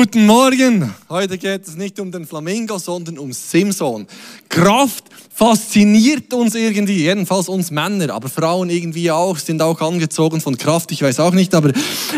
Guten Morgen! Heute geht es nicht um den Flamingo, sondern um Simson. Kraft fasziniert uns irgendwie, jedenfalls uns Männer, aber Frauen irgendwie auch, sind auch angezogen von Kraft, ich weiß auch nicht, aber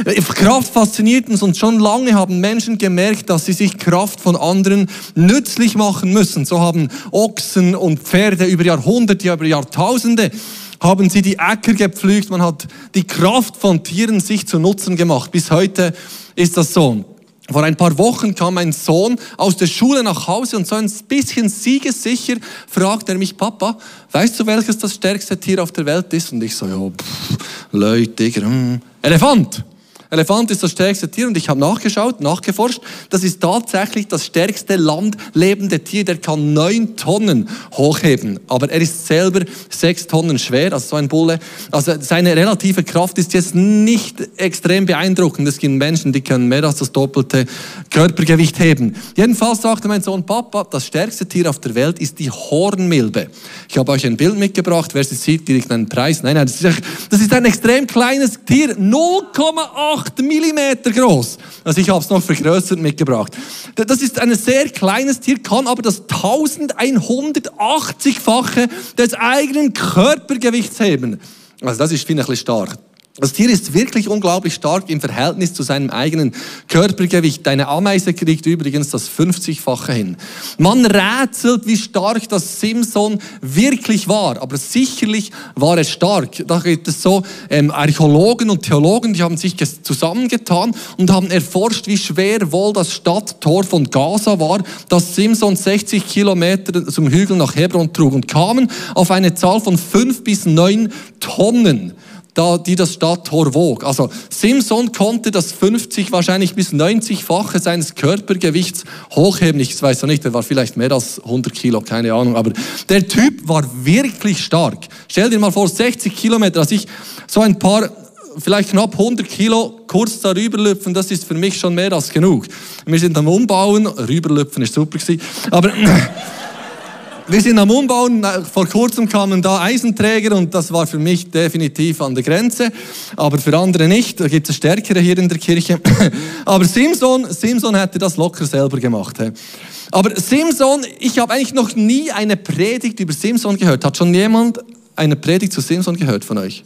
äh, Kraft fasziniert uns und schon lange haben Menschen gemerkt, dass sie sich Kraft von anderen nützlich machen müssen. So haben Ochsen und Pferde über Jahrhunderte, über Jahrtausende haben sie die Äcker gepflügt, man hat die Kraft von Tieren sich zu Nutzen gemacht. Bis heute ist das so. Vor ein paar Wochen kam mein Sohn aus der Schule nach Hause und so ein bisschen siegessicher fragt er mich, Papa, weißt du, welches das stärkste Tier auf der Welt ist? Und ich so, ja, pff, Leute, hm. Elefant. Elefant ist das stärkste Tier und ich habe nachgeschaut, nachgeforscht. Das ist tatsächlich das stärkste landlebende Tier. Der kann neun Tonnen hochheben, aber er ist selber sechs Tonnen schwer, also so ein Bulle. Also seine relative Kraft ist jetzt nicht extrem beeindruckend. Es gibt Menschen, die können mehr als das doppelte Körpergewicht heben. Jedenfalls sagte mein Sohn, Papa, das stärkste Tier auf der Welt ist die Hornmilbe. Ich habe euch ein Bild mitgebracht. Wer sie sieht, kriegt einen Preis. Nein, nein, das ist ein extrem kleines Tier. 0,8 8 Millimeter groß. Also ich habe es noch vergrößert mitgebracht. Das ist ein sehr kleines Tier, kann aber das 1180-fache des eigenen Körpergewichts heben. Also das ist, finde ich, ein bisschen stark. Das Tier ist wirklich unglaublich stark im Verhältnis zu seinem eigenen Körpergewicht. Eine Ameise kriegt übrigens das 50-fache hin. Man rätselt, wie stark das Simson wirklich war, aber sicherlich war er stark. Da gibt es so ähm, Archäologen und Theologen, die haben sich zusammengetan und haben erforscht, wie schwer wohl das Stadttor von Gaza war, das Simson 60 Kilometer zum Hügel nach Hebron trug und kamen auf eine Zahl von fünf bis neun Tonnen da, die das Stadttor wog. Also Simson konnte das 50, wahrscheinlich bis 90-fache seines Körpergewichts hochheben. Ich weiß ja nicht, er war vielleicht mehr als 100 Kilo, keine Ahnung. Aber der Typ war wirklich stark. Stell dir mal vor, 60 Kilometer, als ich so ein paar vielleicht knapp 100 Kilo kurz darüber lüpfen, das ist für mich schon mehr als genug. Wir sind am Umbauen, rüberlüpfen ist super gewesen, aber wir sind am Umbauen. Vor kurzem kamen da Eisenträger und das war für mich definitiv an der Grenze, aber für andere nicht. Da gibt es Stärkere hier in der Kirche. Aber Simson, Simson hätte das locker selber gemacht. Aber Simson, ich habe eigentlich noch nie eine Predigt über Simson gehört. Hat schon jemand eine Predigt zu Simson gehört von euch?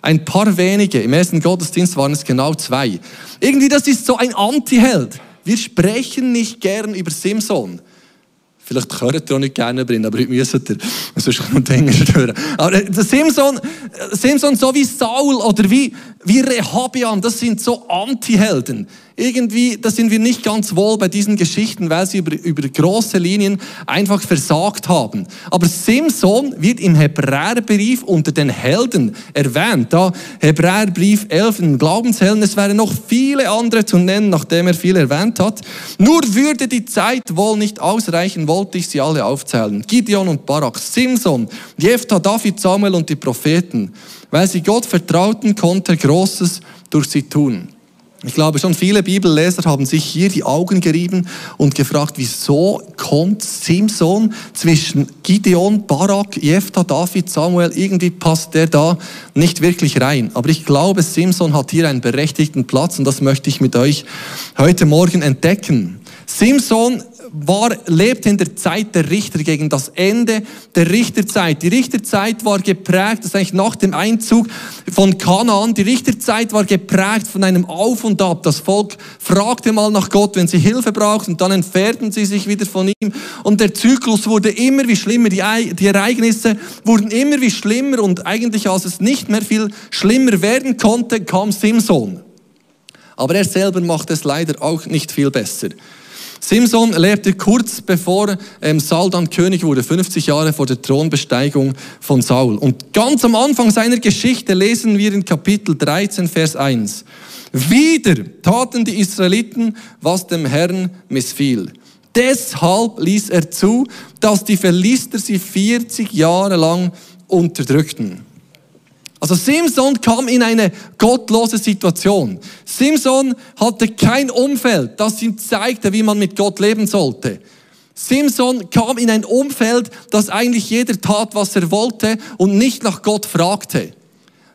Ein paar wenige. Im ersten Gottesdienst waren es genau zwei. Irgendwie, das ist so ein Anti-Held. Wir sprechen nicht gern über Simson. Vielleicht hört ihr auch nicht gerne ihn, aber heute müsst ihr. Sonst kommt Dinge hören. Aber der Simson, Simson, so wie Saul oder wie, wie Rehabian, das sind so Anti-Helden irgendwie, da sind wir nicht ganz wohl bei diesen Geschichten, weil sie über, über große Linien einfach versagt haben. Aber Simson wird im Hebräerbrief unter den Helden erwähnt. Da Hebräerbrief 11 in Glaubenshelden, es wären noch viele andere zu nennen, nachdem er viel erwähnt hat. Nur würde die Zeit wohl nicht ausreichen, wollte ich sie alle aufzählen. Gideon und Barak, Simson, Jephthah, David, Samuel und die Propheten. Weil sie Gott vertrauten, konnte er Großes durch sie tun. Ich glaube, schon viele Bibelleser haben sich hier die Augen gerieben und gefragt, wieso kommt Simson zwischen Gideon, Barak, Jephthah, David, Samuel, irgendwie passt der da nicht wirklich rein. Aber ich glaube, Simson hat hier einen berechtigten Platz und das möchte ich mit euch heute Morgen entdecken. Simson war, lebte in der Zeit der Richter, gegen das Ende der Richterzeit. Die Richterzeit war geprägt, das ist eigentlich nach dem Einzug von Kanaan, die Richterzeit war geprägt von einem Auf und Ab. Das Volk fragte mal nach Gott, wenn sie Hilfe braucht, und dann entfernten sie sich wieder von ihm. Und der Zyklus wurde immer wie schlimmer, die, die Ereignisse wurden immer wie schlimmer und eigentlich, als es nicht mehr viel schlimmer werden konnte, kam Simson. Aber er selber macht es leider auch nicht viel besser. Simson lebte kurz bevor ähm, Saul dann König wurde, 50 Jahre vor der Thronbesteigung von Saul. Und ganz am Anfang seiner Geschichte lesen wir in Kapitel 13, Vers 1. Wieder taten die Israeliten, was dem Herrn missfiel. Deshalb ließ er zu, dass die Philister sie 40 Jahre lang unterdrückten. Also Simson kam in eine gottlose Situation. Simson hatte kein Umfeld, das ihm zeigte, wie man mit Gott leben sollte. Simson kam in ein Umfeld, das eigentlich jeder tat, was er wollte und nicht nach Gott fragte.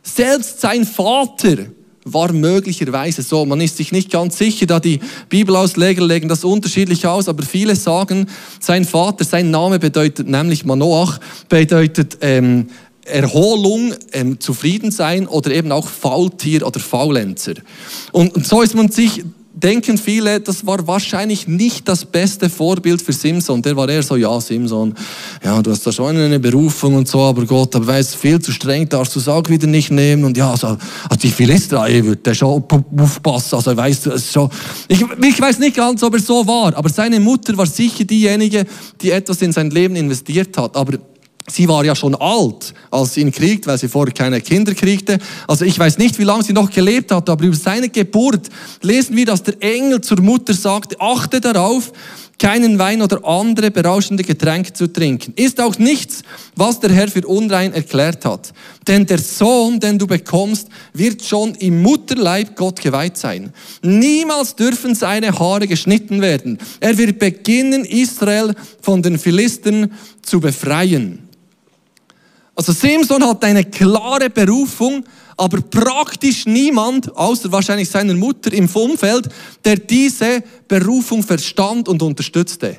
Selbst sein Vater war möglicherweise so. Man ist sich nicht ganz sicher, da die Bibelausleger legen das unterschiedlich aus, aber viele sagen, sein Vater, sein Name bedeutet nämlich Manoach, bedeutet ähm, Erholung, ähm, zufrieden sein oder eben auch Faultier oder Faulenzer. Und, und so ist man sich denken viele, das war wahrscheinlich nicht das beste Vorbild für Simson. Der war eher so, ja, Simson, ja, du hast da schon eine Berufung und so, aber Gott, aber weißt, viel zu streng, darfst du es auch wieder nicht nehmen. Und ja, also, also die Philister, ich würde schon aufpassen, also weißt du, es schon, ich, ich weiß nicht ganz, ob er so war, aber seine Mutter war sicher diejenige, die etwas in sein Leben investiert hat. Aber Sie war ja schon alt, als sie ihn kriegt, weil sie vorher keine Kinder kriegte. Also ich weiß nicht, wie lange sie noch gelebt hat, aber über seine Geburt lesen wir, dass der Engel zur Mutter sagte, achte darauf, keinen Wein oder andere berauschende Getränke zu trinken. Ist auch nichts, was der Herr für unrein erklärt hat. Denn der Sohn, den du bekommst, wird schon im Mutterleib Gott geweiht sein. Niemals dürfen seine Haare geschnitten werden. Er wird beginnen, Israel von den Philistern zu befreien. Also Simson hat eine klare Berufung, aber praktisch niemand, außer wahrscheinlich seiner Mutter im Umfeld, der diese Berufung verstand und unterstützte.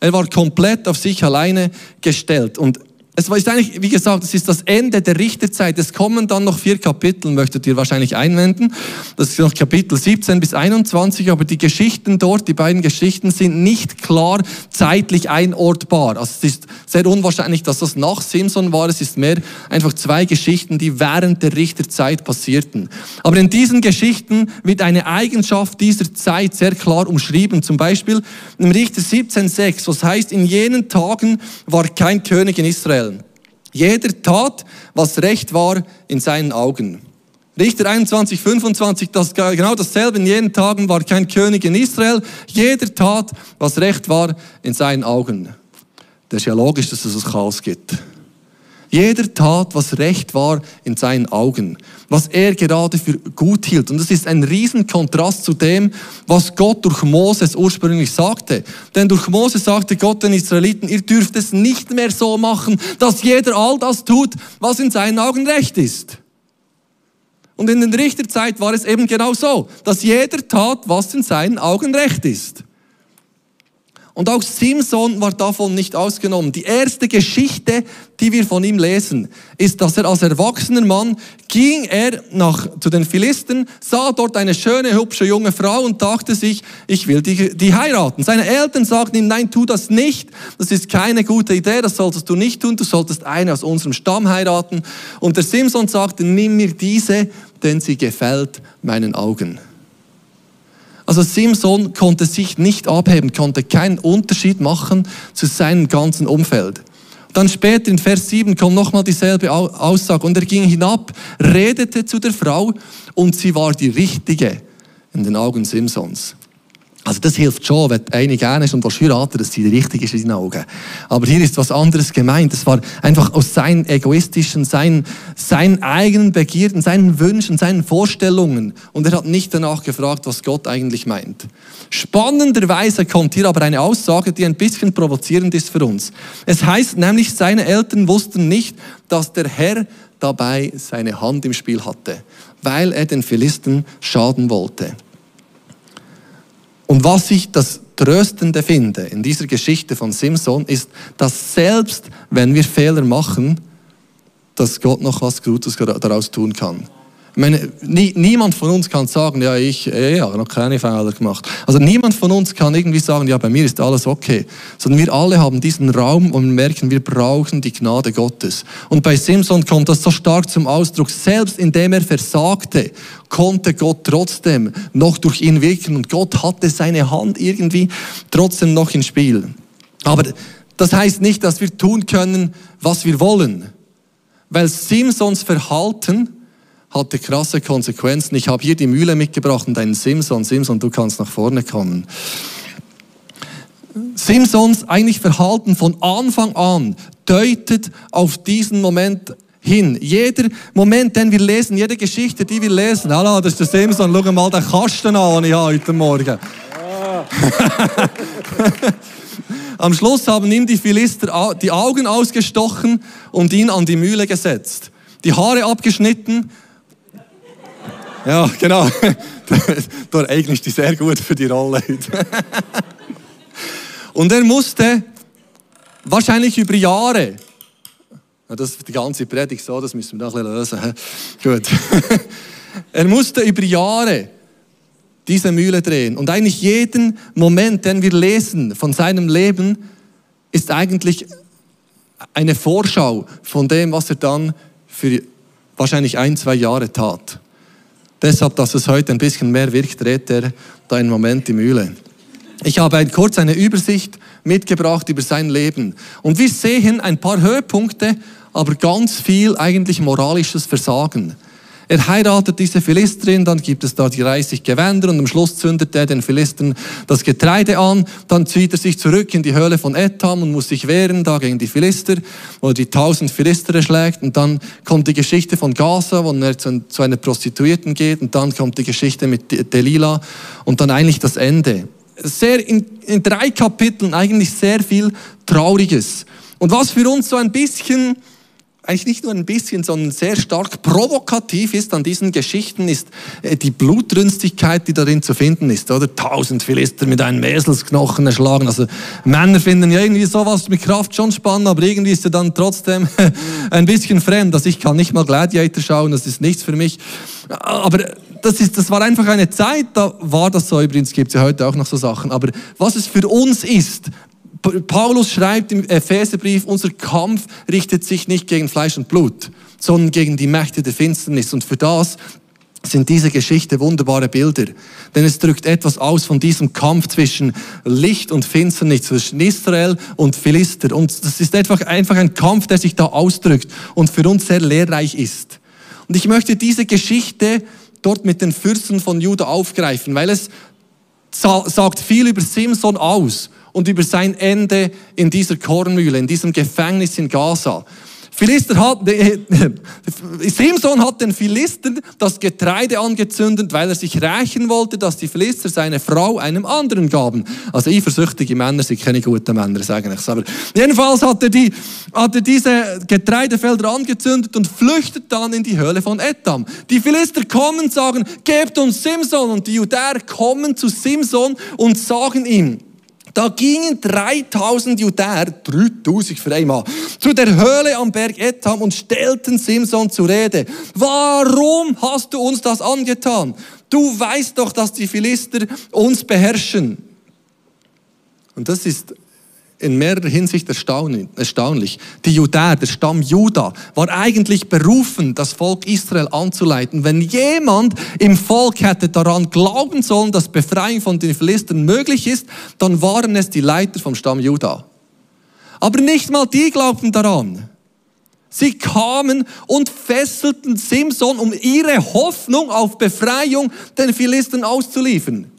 Er war komplett auf sich alleine gestellt. Und es ist eigentlich, wie gesagt, es ist das Ende der Richterzeit. Es kommen dann noch vier Kapitel, möchtet ihr wahrscheinlich einwenden. Das ist noch Kapitel 17 bis 21, aber die Geschichten dort, die beiden Geschichten sind nicht klar zeitlich einortbar. Also es ist sehr unwahrscheinlich, dass das nach Simson war. Es ist mehr einfach zwei Geschichten, die während der Richterzeit passierten. Aber in diesen Geschichten wird eine Eigenschaft dieser Zeit sehr klar umschrieben. Zum Beispiel im Richter 17,6, was heißt, in jenen Tagen war kein König in Israel. Jeder tat, was recht war in seinen Augen. Richter 21, 25, das, genau dasselbe. In jenen Tagen war kein König in Israel. Jeder tat, was recht war in seinen Augen. Das ist ja logisch, dass es das Chaos gibt. Jeder tat, was recht war in seinen Augen, was er gerade für gut hielt. Und das ist ein Riesenkontrast zu dem, was Gott durch Moses ursprünglich sagte. Denn durch Moses sagte Gott den Israeliten, ihr dürft es nicht mehr so machen, dass jeder all das tut, was in seinen Augen recht ist. Und in der Richterzeit war es eben genau so, dass jeder tat, was in seinen Augen recht ist. Und auch Simson war davon nicht ausgenommen. Die erste Geschichte, die wir von ihm lesen, ist, dass er als erwachsener Mann ging er nach, zu den Philisten, sah dort eine schöne, hübsche junge Frau und dachte sich, ich will die, die heiraten. Seine Eltern sagten ihm, nein, tu das nicht. Das ist keine gute Idee, das solltest du nicht tun. Du solltest eine aus unserem Stamm heiraten. Und der Simson sagte, nimm mir diese, denn sie gefällt meinen Augen. Also Simson konnte sich nicht abheben, konnte keinen Unterschied machen zu seinem ganzen Umfeld. Dann später in Vers 7 kommt nochmal dieselbe Aussage. Und er ging hinab, redete zu der Frau und sie war die Richtige in den Augen Simsons. Also das hilft schon, wenn eine gerne ist und was heiraten, dass sie richtig ist in seinen Augen. Aber hier ist was anderes gemeint. Es war einfach aus seinen egoistischen, seinen, seinen eigenen Begierden, seinen Wünschen, seinen Vorstellungen. Und er hat nicht danach gefragt, was Gott eigentlich meint. Spannenderweise kommt hier aber eine Aussage, die ein bisschen provozierend ist für uns. Es heißt nämlich, seine Eltern wussten nicht, dass der Herr dabei seine Hand im Spiel hatte, weil er den Philisten schaden wollte. Und was ich das Tröstende finde in dieser Geschichte von Simson ist, dass selbst wenn wir Fehler machen, dass Gott noch was Gutes daraus tun kann. Meine, nie, niemand von uns kann sagen, ja, ich äh, habe noch keine Fehler gemacht. Also niemand von uns kann irgendwie sagen, ja, bei mir ist alles okay. Sondern wir alle haben diesen Raum und merken, wir brauchen die Gnade Gottes. Und bei Simson kommt das so stark zum Ausdruck. Selbst indem er versagte, konnte Gott trotzdem noch durch ihn wirken. Und Gott hatte seine Hand irgendwie trotzdem noch im Spiel. Aber das heißt nicht, dass wir tun können, was wir wollen. Weil Simsons Verhalten hatte krasse Konsequenzen. Ich habe hier die Mühle mitgebracht und einen Simson. Simson, du kannst nach vorne kommen. Simsons eigentlich Verhalten von Anfang an deutet auf diesen Moment hin. Jeder Moment, den wir lesen, jede Geschichte, die wir lesen, hallo, das ist der Simson, schau mal den Kasten an, den ich habe heute Morgen. Am Schluss haben ihm die Philister die Augen ausgestochen und ihn an die Mühle gesetzt. Die Haare abgeschnitten Ja, genau. Du eignest dich sehr gut für die Rolle. Und er musste wahrscheinlich über Jahre, das ist die ganze Predigt so, das müssen wir noch ein bisschen lösen. Gut. Er musste über Jahre diese Mühle drehen. Und eigentlich jeden Moment, den wir lesen von seinem Leben, ist eigentlich eine Vorschau von dem, was er dann für wahrscheinlich ein, zwei Jahre tat. Deshalb, dass es heute ein bisschen mehr wirkt, dreht er da einen Moment die Mühle. Ich habe kurz eine Übersicht mitgebracht über sein Leben. Und wir sehen ein paar Höhepunkte, aber ganz viel eigentlich moralisches Versagen. Er heiratet diese Philisterin, dann gibt es da die 30 Gewänder und am Schluss zündet er den Philistern das Getreide an. Dann zieht er sich zurück in die Höhle von Etam und muss sich wehren da gegen die Philister, wo er die 1000 Philister erschlägt. Und dann kommt die Geschichte von Gaza, wo er zu, einer Prostituierten geht. Und dann kommt die Geschichte mit Delilah und dann eigentlich das Ende. Sehr in, in drei Kapiteln eigentlich sehr viel Trauriges. Und was für uns so ein bisschen eigentlich nicht nur ein bisschen, sondern sehr stark provokativ ist an diesen Geschichten, ist äh, die Blutrünstigkeit, die darin zu finden ist. Oder tausend Philister mit einem Eselsknochen erschlagen. Also Männer finden ja irgendwie sowas mit Kraft schon spannend, aber irgendwie ist er dann trotzdem ein bisschen fremd. Also ich kann nicht mal Gladiator schauen, das ist nichts für mich. Aber das, ist, das war einfach eine Zeit, da war das so. Übrigens gibt es ja heute auch noch so Sachen. Aber was es für uns ist, Paulus schreibt im Epheserbrief, unser Kampf richtet sich nicht gegen Fleisch und Blut, sondern gegen die Mächte der Finsternis. Und für das sind diese Geschichte wunderbare Bilder. Denn es drückt etwas aus von diesem Kampf zwischen Licht und Finsternis, zwischen Israel und Philister. Und das ist einfach, einfach ein Kampf, der sich da ausdrückt und für uns sehr lehrreich ist. Und ich möchte diese Geschichte dort mit den Fürsten von Juda aufgreifen, weil es sagt viel über Simson aus und über sein Ende in dieser Kornmühle, in diesem Gefängnis in Gaza. Philister hat, äh, Simson hat den Philistern das Getreide angezündet, weil er sich rächen wollte, dass die Philister seine Frau einem anderen gaben. Also eifersüchtige Männer sind keine guten Männer, sage ich. Aber jedenfalls hat er, die, hat er diese Getreidefelder angezündet und flüchtet dann in die Höhle von Etam. Die Philister kommen, sagen, gebt uns Simson. Und die Judäer kommen zu Simson und sagen ihm, da gingen 3000 Judäer, 3000 für einmal, zu der Höhle am Berg Etam und stellten Simson zur Rede. Warum hast du uns das angetan? Du weißt doch, dass die Philister uns beherrschen. Und das ist in mehrerer Hinsicht erstaunlich. Die Judäer, der Stamm Juda, war eigentlich berufen, das Volk Israel anzuleiten. Wenn jemand im Volk hätte daran glauben sollen, dass Befreiung von den Philistern möglich ist, dann waren es die Leiter vom Stamm Juda. Aber nicht mal die glaubten daran. Sie kamen und fesselten Simson, um ihre Hoffnung auf Befreiung den Philistern auszuliefern.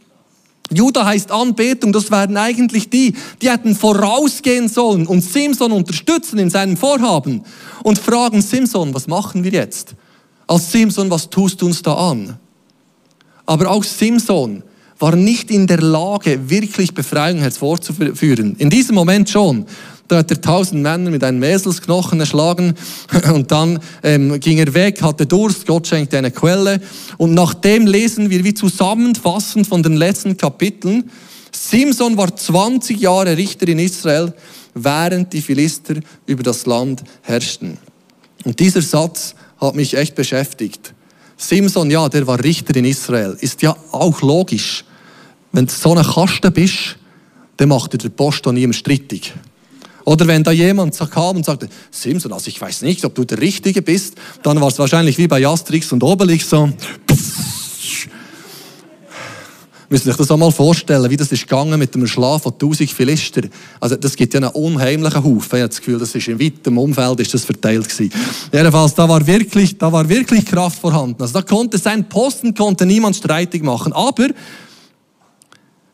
Judah heißt Anbetung, das wären eigentlich die, die hätten vorausgehen sollen und Simson unterstützen in seinem Vorhaben und fragen Simson, was machen wir jetzt? Als Simson, was tust du uns da an? Aber auch Simson war nicht in der Lage, wirklich Befreiung hervorzuführen. In diesem Moment schon. Da hat er tausend Männer mit einem Eselsknochen erschlagen und dann ähm, ging er weg, hatte Durst, Gott schenkte eine Quelle. Und nachdem lesen wir wie zusammenfassend von den letzten Kapiteln, Simson war 20 Jahre Richter in Israel, während die Philister über das Land herrschten. Und dieser Satz hat mich echt beschäftigt. Simson, ja, der war Richter in Israel. Ist ja auch logisch. Wenn du so ein Kasten bist, dann macht dir der Post nie strittig. Oder wenn da jemand kam und sagte, Simson, also ich weiß nicht, ob du der Richtige bist, dann war es wahrscheinlich wie bei Asterix und Obelix so. Müssen sich das einmal vorstellen, wie das ist gegangen mit dem Schlaf von tausend Philister. Also das gibt ja einen unheimlichen Haufen. Ich habe das Gefühl, das ist in weitem Umfeld ist das verteilt gewesen. Jedenfalls, da war wirklich, da war wirklich Kraft vorhanden. Also da konnte sein Posten konnte niemand streitig machen. Aber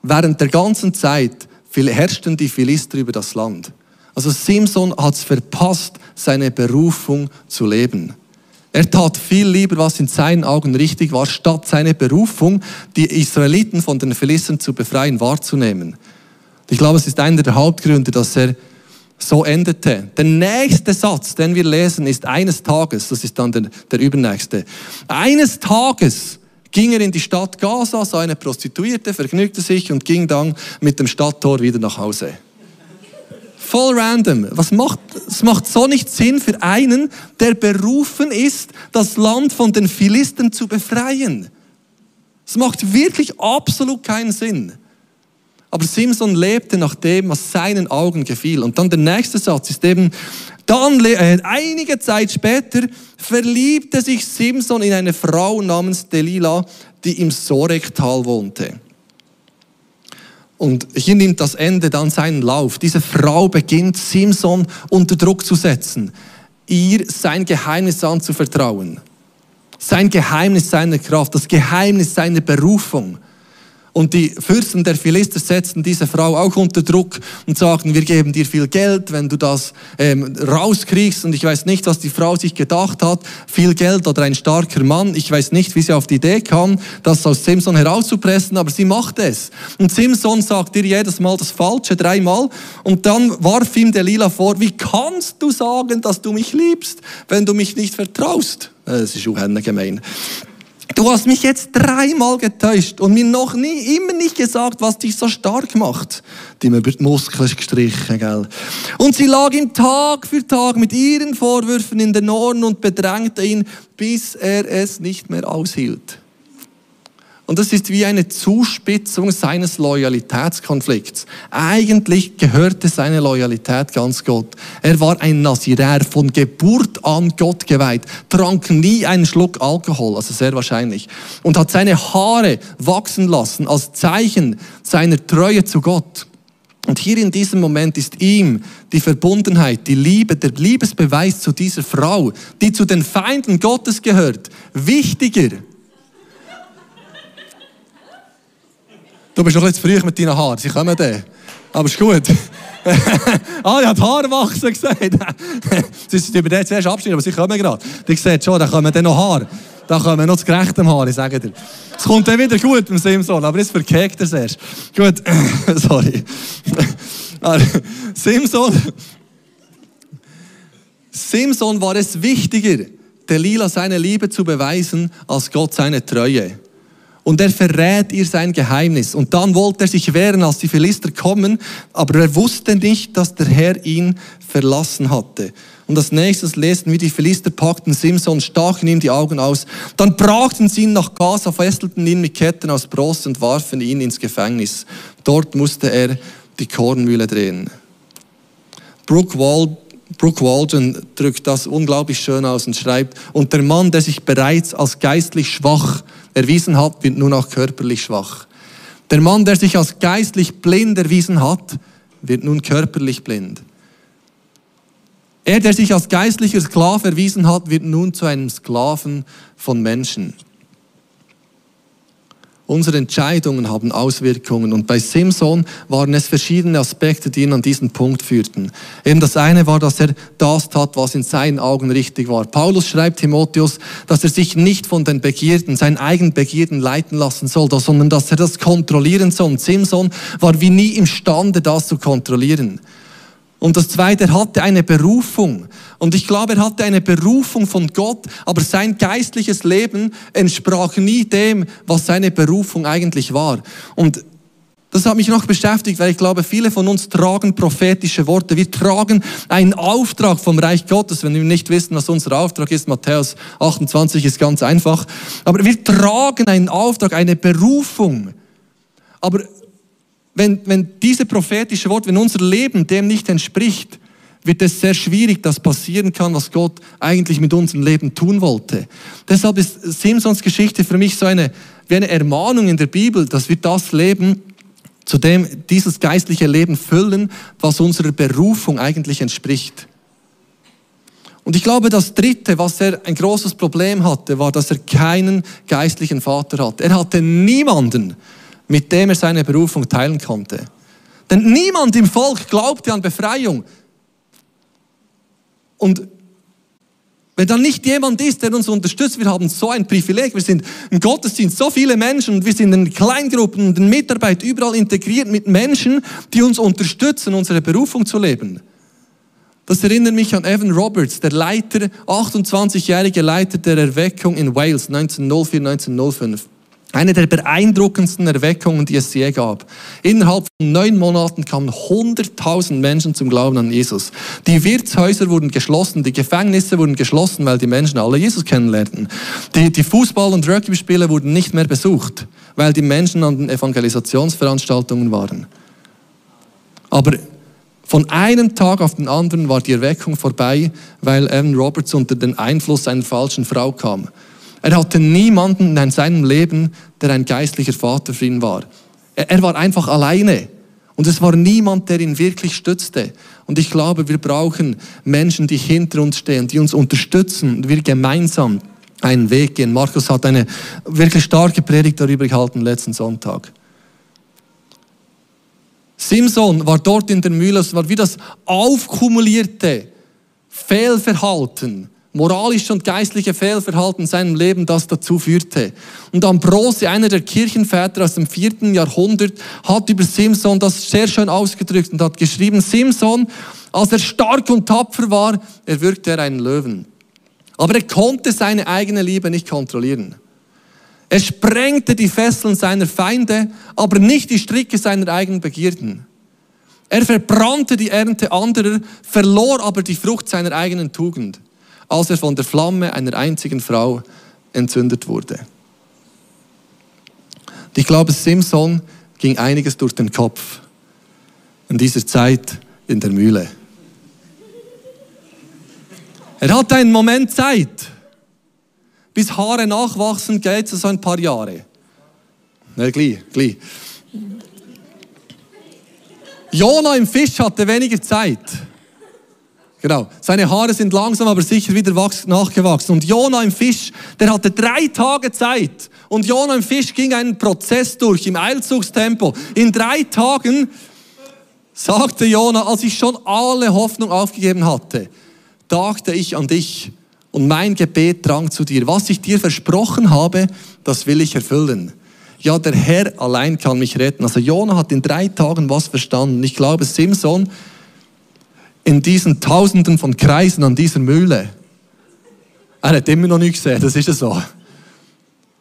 während der ganzen Zeit herrschten die Philister über das Land. Also Simson hat es verpasst, seine Berufung zu leben. Er tat viel lieber, was in seinen Augen richtig war, statt seine Berufung, die Israeliten von den Philistern zu befreien, wahrzunehmen. Ich glaube, es ist einer der Hauptgründe, dass er so endete. Der nächste Satz, den wir lesen, ist eines Tages, das ist dann der, der übernächste. Eines Tages ging er in die Stadt Gaza, sah eine Prostituierte, vergnügte sich und ging dann mit dem Stadttor wieder nach Hause. Voll random. Was macht, es macht so nicht Sinn für einen, der berufen ist, das Land von den Philistern zu befreien. Es macht wirklich absolut keinen Sinn. Aber Simson lebte nach dem, was seinen Augen gefiel. Und dann der nächste Satz ist eben, dann, äh, einige Zeit später, verliebte sich Simson in eine Frau namens Delilah, die im Sorektal wohnte. Und hier nimmt das Ende dann seinen Lauf. Diese Frau beginnt Simson unter Druck zu setzen, ihr sein Geheimnis anzuvertrauen. Sein Geheimnis seiner Kraft, das Geheimnis seiner Berufung. Und die Fürsten der Philister setzten diese Frau auch unter Druck und sagten, wir geben dir viel Geld, wenn du das ähm, rauskriegst. Und ich weiß nicht, was die Frau sich gedacht hat. Viel Geld oder ein starker Mann. Ich weiß nicht, wie sie auf die Idee kam, das aus Simson herauszupressen, aber sie macht es. Und Simson sagt ihr jedes Mal das Falsche, dreimal. Und dann warf ihm Delilah vor, wie kannst du sagen, dass du mich liebst, wenn du mich nicht vertraust? Äh, das ist auch gemein. Du hast mich jetzt dreimal getäuscht und mir noch nie, immer nicht gesagt, was dich so stark macht. Die mir über die Muskeln gestrichen, gell. Und sie lag ihm Tag für Tag mit ihren Vorwürfen in den Ohren und bedrängte ihn, bis er es nicht mehr aushielt. Und das ist wie eine Zuspitzung seines Loyalitätskonflikts. Eigentlich gehörte seine Loyalität ganz Gott. Er war ein Naziräer, von Geburt an Gott geweiht, trank nie einen Schluck Alkohol, also sehr wahrscheinlich, und hat seine Haare wachsen lassen als Zeichen seiner Treue zu Gott. Und hier in diesem Moment ist ihm die Verbundenheit, die Liebe, der Liebesbeweis zu dieser Frau, die zu den Feinden Gottes gehört, wichtiger Du bist noch bisschen zu früh mit deinen Haaren, sie kommen dann. Aber ist gut. ah, er hat Haare wachsen gesagt. sie sind über den zuerst abschneiden, aber sie kommen gerade. Die sehen schon, da kommen dann noch Haare. Da kommen noch zu gerechtem Haar, ich sage dir. Es kommt dann wieder gut beim Simson, aber jetzt verkeckt er es erst. Gut, sorry. Simson, Simson war es wichtiger, Delilah seine Liebe zu beweisen, als Gott seine Treue. Und er verrät ihr sein Geheimnis. Und dann wollte er sich wehren, als die Philister kommen, aber er wusste nicht, dass der Herr ihn verlassen hatte. Und als nächstes lesen wir, die Philister packten Simson, stachen ihm die Augen aus. Dann brachten sie ihn nach Gaza, fesselten ihn mit Ketten aus Bronze und warfen ihn ins Gefängnis. Dort musste er die Kornmühle drehen. Brooke, Wald, Brooke Walden drückt das unglaublich schön aus und schreibt, und der Mann, der sich bereits als geistlich schwach erwiesen hat, wird nun auch körperlich schwach. Der Mann, der sich als geistlich blind erwiesen hat, wird nun körperlich blind. Er, der sich als geistlicher Sklave erwiesen hat, wird nun zu einem Sklaven von Menschen. Unsere Entscheidungen haben Auswirkungen und bei Simson waren es verschiedene Aspekte, die ihn an diesen Punkt führten. Eben das eine war, dass er das tat, was in seinen Augen richtig war. Paulus schreibt Timotheus, dass er sich nicht von den Begierden, seinen eigenen Begierden leiten lassen soll, sondern dass er das kontrollieren soll. Und Simson war wie nie imstande, das zu kontrollieren. Und das Zweite, er hatte eine Berufung. Und ich glaube, er hatte eine Berufung von Gott, aber sein geistliches Leben entsprach nie dem, was seine Berufung eigentlich war. Und das hat mich noch beschäftigt, weil ich glaube, viele von uns tragen prophetische Worte. Wir tragen einen Auftrag vom Reich Gottes. Wenn wir nicht wissen, was unser Auftrag ist, Matthäus 28 ist ganz einfach. Aber wir tragen einen Auftrag, eine Berufung. Aber wenn, wenn diese prophetische Wort, wenn unser Leben dem nicht entspricht, wird es sehr schwierig, dass passieren kann, was Gott eigentlich mit unserem Leben tun wollte. Deshalb ist Simpsons Geschichte für mich so eine, wie eine Ermahnung in der Bibel, dass wir das Leben, zu dem dieses geistliche Leben füllen, was unserer Berufung eigentlich entspricht. Und ich glaube, das Dritte, was er ein großes Problem hatte, war, dass er keinen geistlichen Vater hatte. Er hatte niemanden, mit dem er seine Berufung teilen konnte. Denn niemand im Volk glaubte an Befreiung. Und wenn dann nicht jemand ist, der uns unterstützt, wir haben so ein Privileg, wir sind im Gottesdienst so viele Menschen und wir sind in Kleingruppen und in Mitarbeit überall integriert mit Menschen, die uns unterstützen, unsere Berufung zu leben. Das erinnert mich an Evan Roberts, der Leiter, 28-jährige Leiter der Erweckung in Wales 1904, 1905. Eine der beeindruckendsten Erweckungen, die es je gab. Innerhalb von neun Monaten kamen 100.000 Menschen zum Glauben an Jesus. Die Wirtshäuser wurden geschlossen, die Gefängnisse wurden geschlossen, weil die Menschen alle Jesus kennenlernten. Die, die Fußball- und Rugby-Spiele wurden nicht mehr besucht, weil die Menschen an den Evangelisationsveranstaltungen waren. Aber von einem Tag auf den anderen war die Erweckung vorbei, weil Evan Roberts unter den Einfluss einer falschen Frau kam. Er hatte niemanden in seinem Leben, der ein geistlicher Vater für ihn war. Er war einfach alleine. Und es war niemand, der ihn wirklich stützte. Und ich glaube, wir brauchen Menschen, die hinter uns stehen, die uns unterstützen und wir gemeinsam einen Weg gehen. Markus hat eine wirklich starke Predigt darüber gehalten letzten Sonntag. Simson war dort in der Mühle, es war wie das aufkumulierte Fehlverhalten moralische und geistliche Fehlverhalten in seinem Leben, das dazu führte. Und Ambrose, einer der Kirchenväter aus dem vierten Jahrhundert, hat über Simson das sehr schön ausgedrückt und hat geschrieben, Simson, als er stark und tapfer war, erwürgte er einen Löwen. Aber er konnte seine eigene Liebe nicht kontrollieren. Er sprengte die Fesseln seiner Feinde, aber nicht die Stricke seiner eigenen Begierden. Er verbrannte die Ernte anderer, verlor aber die Frucht seiner eigenen Tugend als er von der Flamme einer einzigen Frau entzündet wurde. ich glaube, Simson ging einiges durch den Kopf in dieser Zeit in der Mühle. Er hatte einen Moment Zeit. Bis Haare nachwachsen geht es so ein paar Jahre. Na, gleich, gleich. Jona im Fisch hatte weniger Zeit. Genau. Seine Haare sind langsam, aber sicher wieder nachgewachsen. Und Jona im Fisch, der hatte drei Tage Zeit. Und Jona im Fisch ging einen Prozess durch im Eilzugstempo. In drei Tagen sagte Jona, als ich schon alle Hoffnung aufgegeben hatte, dachte ich an dich und mein Gebet drang zu dir. Was ich dir versprochen habe, das will ich erfüllen. Ja, der Herr allein kann mich retten. Also Jona hat in drei Tagen was verstanden. Ich glaube, Simson in diesen Tausenden von Kreisen an dieser Mühle. Er hat immer noch nicht gesehen, das ist ja so.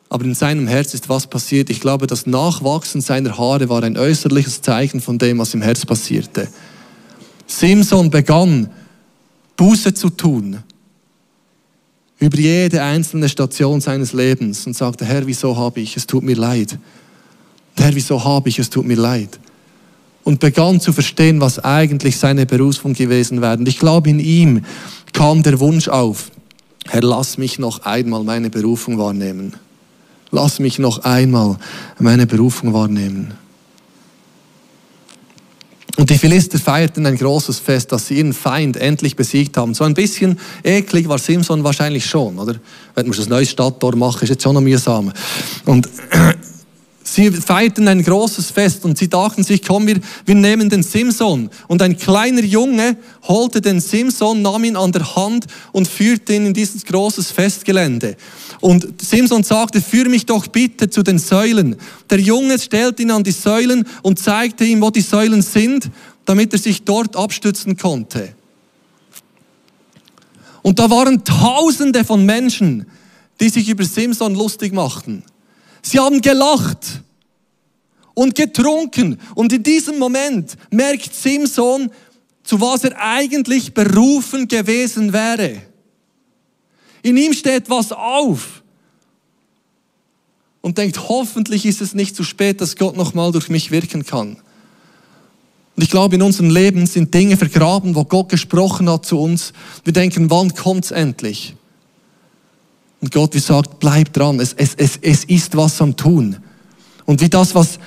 Aber in seinem Herz ist was passiert. Ich glaube, das Nachwachsen seiner Haare war ein äußerliches Zeichen von dem, was im Herz passierte. Simson begann, Buße zu tun über jede einzelne Station seines Lebens und sagte, Herr, wieso habe ich, es tut mir leid. Herr, wieso habe ich, es tut mir leid und begann zu verstehen, was eigentlich seine Berufung gewesen wäre. Und ich glaube, in ihm kam der Wunsch auf, Herr, lass mich noch einmal meine Berufung wahrnehmen. Lass mich noch einmal meine Berufung wahrnehmen. Und die Philister feierten ein großes Fest, dass sie ihren Feind endlich besiegt haben. So ein bisschen eklig war Simson wahrscheinlich schon, oder? Wenn man das neue Stadttor machen, ist jetzt schon noch mühsam. Und Sie feierten ein großes Fest und sie dachten sich, komm, wir, wir nehmen den Simson. Und ein kleiner Junge holte den Simson, nahm ihn an der Hand und führte ihn in dieses großes Festgelände. Und Simson sagte, führ mich doch bitte zu den Säulen. Der Junge stellte ihn an die Säulen und zeigte ihm, wo die Säulen sind, damit er sich dort abstützen konnte. Und da waren Tausende von Menschen, die sich über Simson lustig machten. Sie haben gelacht und getrunken. Und in diesem Moment merkt Simson, zu was er eigentlich berufen gewesen wäre. In ihm steht was auf und denkt, hoffentlich ist es nicht zu spät, dass Gott nochmal durch mich wirken kann. Und ich glaube, in unserem Leben sind Dinge vergraben, wo Gott gesprochen hat zu uns. Wir denken, wann kommt's endlich? Und Gott, wie sagt, bleib dran, es, es, es, es ist was am Tun. Und wie das, was,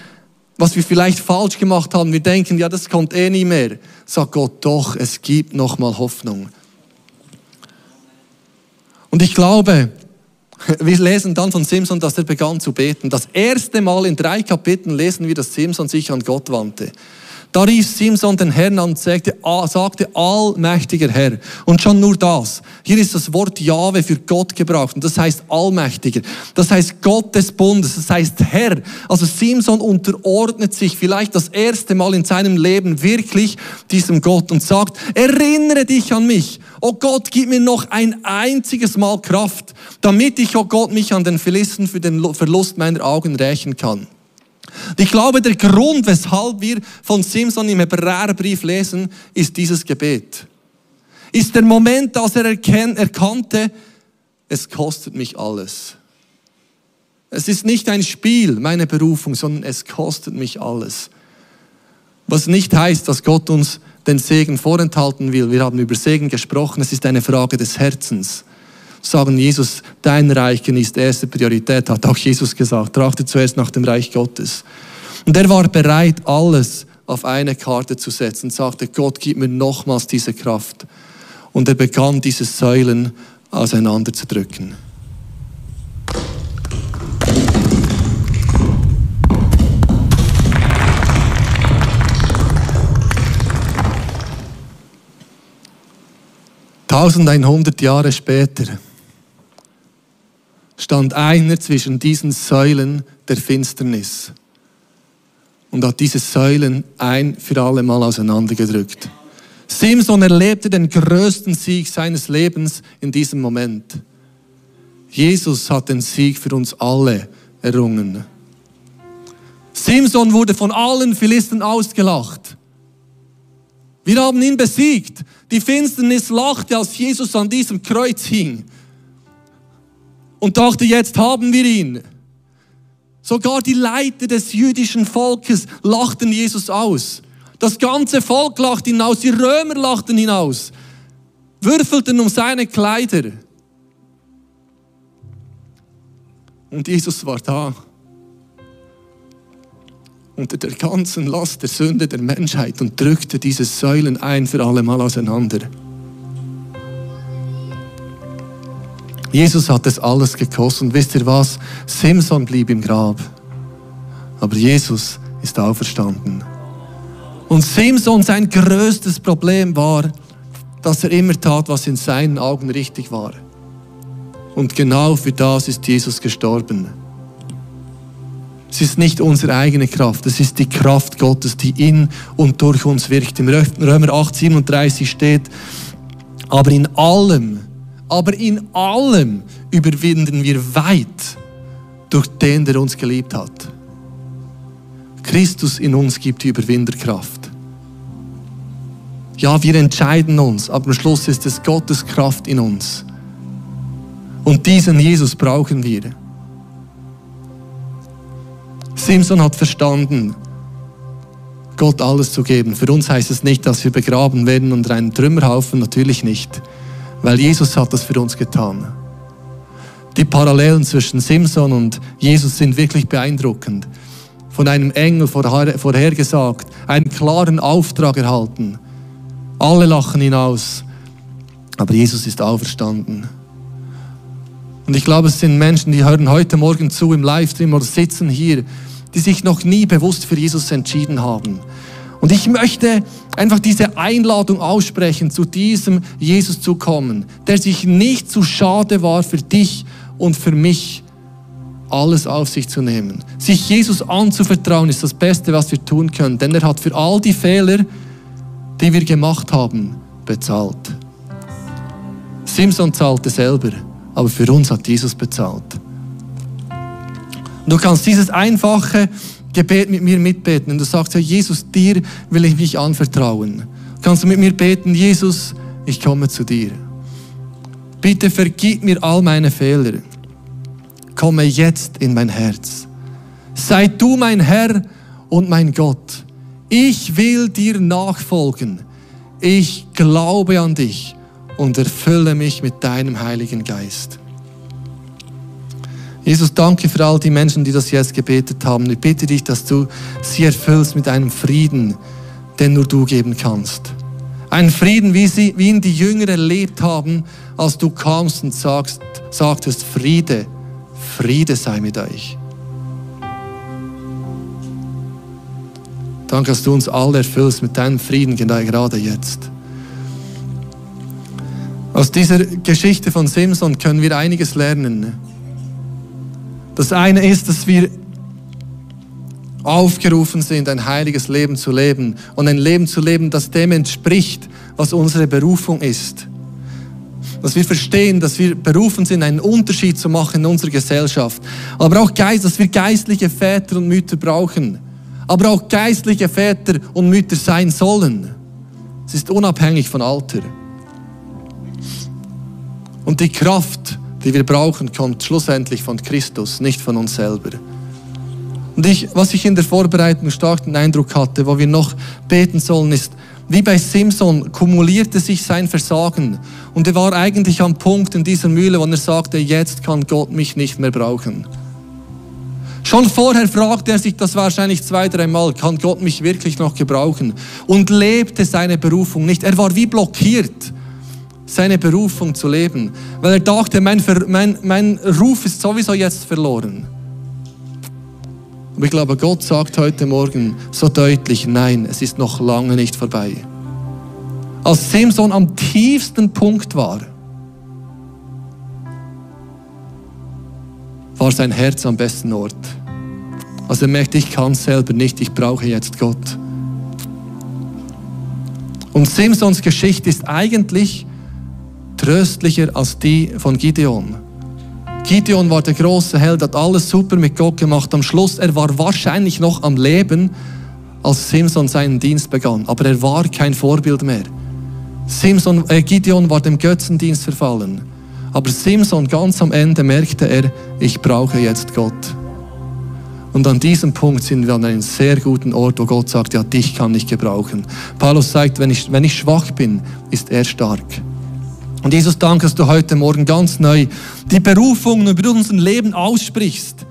was wir vielleicht falsch gemacht haben, wir denken, ja, das kommt eh nie mehr, sagt Gott, doch, es gibt nochmal Hoffnung. Und ich glaube, wir lesen dann von Simson, dass er begann zu beten. Das erste Mal in drei Kapiteln lesen wir, dass Simson sich an Gott wandte. Da rief Simson den Herrn an und sagte, sagte, allmächtiger Herr. Und schon nur das. Hier ist das Wort Jahwe für Gott gebraucht. Und das heißt allmächtiger. Das heißt Gott des Bundes. Das heißt Herr. Also Simson unterordnet sich vielleicht das erste Mal in seinem Leben wirklich diesem Gott und sagt, erinnere dich an mich. Oh Gott, gib mir noch ein einziges Mal Kraft, damit ich, oh Gott, mich an den Philisten für den Verlust meiner Augen rächen kann. Ich glaube, der Grund, weshalb wir von Simson im Hebräerbrief lesen, ist dieses Gebet. Ist der Moment, dass er erkannte, es kostet mich alles. Es ist nicht ein Spiel, meine Berufung, sondern es kostet mich alles. Was nicht heißt, dass Gott uns den Segen vorenthalten will. Wir haben über Segen gesprochen, es ist eine Frage des Herzens. Sagen Jesus, dein Reich genießt erste Priorität, hat auch Jesus gesagt. Trachte zuerst nach dem Reich Gottes. Und er war bereit, alles auf eine Karte zu setzen und sagte, Gott, gib mir nochmals diese Kraft. Und er begann, diese Säulen auseinanderzudrücken. Tausendeinhundert Jahre später stand einer zwischen diesen Säulen der Finsternis und hat diese Säulen ein für alle Mal auseinandergedrückt. Simson erlebte den größten Sieg seines Lebens in diesem Moment. Jesus hat den Sieg für uns alle errungen. Simson wurde von allen Philisten ausgelacht. Wir haben ihn besiegt. Die Finsternis lachte, als Jesus an diesem Kreuz hing und dachte, jetzt haben wir ihn. Sogar die Leiter des jüdischen Volkes lachten Jesus aus. Das ganze Volk lachte ihn aus, die Römer lachten ihn aus, würfelten um seine Kleider. Und Jesus war da unter der ganzen Last der Sünde der Menschheit und drückte diese Säulen ein für alle Mal auseinander. Jesus hat es alles gekostet und wisst ihr was? Simson blieb im Grab, aber Jesus ist auferstanden. Und Simson, sein größtes Problem war, dass er immer tat, was in seinen Augen richtig war. Und genau für das ist Jesus gestorben. Es ist nicht unsere eigene Kraft, es ist die Kraft Gottes, die in und durch uns wirkt. Im Römer 8, 37 steht, aber in allem, aber in allem überwinden wir weit durch den, der uns geliebt hat. Christus in uns gibt die Überwinderkraft. Ja, wir entscheiden uns, aber am Schluss ist es Gottes Kraft in uns. Und diesen Jesus brauchen wir. Simson hat verstanden, Gott alles zu geben. Für uns heißt es nicht, dass wir begraben werden unter einem Trümmerhaufen, natürlich nicht, weil Jesus hat das für uns getan. Die Parallelen zwischen Simson und Jesus sind wirklich beeindruckend. Von einem Engel vorhergesagt, einen klaren Auftrag erhalten. Alle lachen ihn aus, aber Jesus ist auferstanden. Und ich glaube, es sind Menschen, die hören heute Morgen zu im Livestream oder sitzen hier, die sich noch nie bewusst für Jesus entschieden haben. Und ich möchte einfach diese Einladung aussprechen, zu diesem Jesus zu kommen, der sich nicht zu schade war für dich und für mich, alles auf sich zu nehmen. Sich Jesus anzuvertrauen ist das Beste, was wir tun können, denn er hat für all die Fehler, die wir gemacht haben, bezahlt. Simson zahlte selber, aber für uns hat Jesus bezahlt. Du kannst dieses einfache Gebet mit mir mitbeten. Und du sagst, ja, Jesus, dir will ich mich anvertrauen. Kannst du mit mir beten, Jesus, ich komme zu dir. Bitte vergib mir all meine Fehler. Komme jetzt in mein Herz. Sei du mein Herr und mein Gott. Ich will dir nachfolgen. Ich glaube an dich und erfülle mich mit deinem Heiligen Geist. Jesus, danke für all die Menschen, die das jetzt gebetet haben. Ich bitte dich, dass du sie erfüllst mit einem Frieden, den nur du geben kannst. Ein Frieden, wie, sie, wie ihn die Jünger erlebt haben, als du kamst und sagst, sagtest, Friede, Friede sei mit euch. Danke, dass du uns alle erfüllst mit deinem Frieden, gerade jetzt. Aus dieser Geschichte von Simson können wir einiges lernen. Das eine ist, dass wir aufgerufen sind, ein heiliges Leben zu leben und ein Leben zu leben, das dem entspricht, was unsere Berufung ist. dass wir verstehen, dass wir berufen sind, einen Unterschied zu machen in unserer Gesellschaft. Aber auch Geist, dass wir geistliche Väter und Mütter brauchen. Aber auch geistliche Väter und Mütter sein sollen. Es ist unabhängig von Alter. Und die Kraft, die wir brauchen, kommt schlussendlich von Christus, nicht von uns selber. Und ich, was ich in der Vorbereitung stark den Eindruck hatte, wo wir noch beten sollen, ist, wie bei Simson kumulierte sich sein Versagen und er war eigentlich am Punkt in dieser Mühle, wo er sagte, jetzt kann Gott mich nicht mehr brauchen. Schon vorher fragte er sich das wahrscheinlich zwei, dreimal, kann Gott mich wirklich noch gebrauchen? Und lebte seine Berufung nicht. Er war wie blockiert, seine Berufung zu leben, weil er dachte, mein, mein, mein Ruf ist sowieso jetzt verloren. Aber ich glaube, Gott sagt heute Morgen so deutlich, nein, es ist noch lange nicht vorbei. Als Simson am tiefsten Punkt war, war sein Herz am besten Ort. Also er merkte, ich kann selber nicht, ich brauche jetzt Gott. Und Simsons Geschichte ist eigentlich tröstlicher als die von Gideon. Gideon war der große Held, hat alles super mit Gott gemacht. Am Schluss, er war wahrscheinlich noch am Leben, als Simson seinen Dienst begann. Aber er war kein Vorbild mehr. Simson, äh, Gideon war dem Götzendienst verfallen. Aber Simson ganz am Ende merkte er, ich brauche jetzt Gott. Und an diesem Punkt sind wir an einem sehr guten Ort, wo Gott sagt, ja, dich kann ich gebrauchen. Paulus sagt, wenn ich, wenn ich schwach bin, ist er stark. Und Jesus, danke, dass du heute Morgen ganz neu die Berufung über unser Leben aussprichst.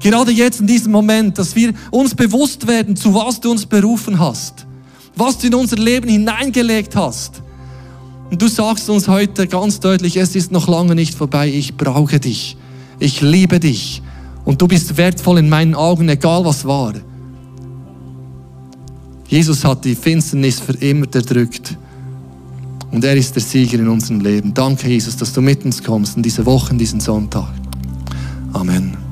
Gerade jetzt in diesem Moment, dass wir uns bewusst werden, zu was du uns berufen hast, was du in unser Leben hineingelegt hast. Und du sagst uns heute ganz deutlich, es ist noch lange nicht vorbei, ich brauche dich, ich liebe dich und du bist wertvoll in meinen Augen, egal was war. Jesus hat die Finsternis für immer erdrückt. Und er ist der Sieger in unserem Leben. Danke, Jesus, dass du mit uns kommst in diese Woche, in diesen Sonntag. Amen.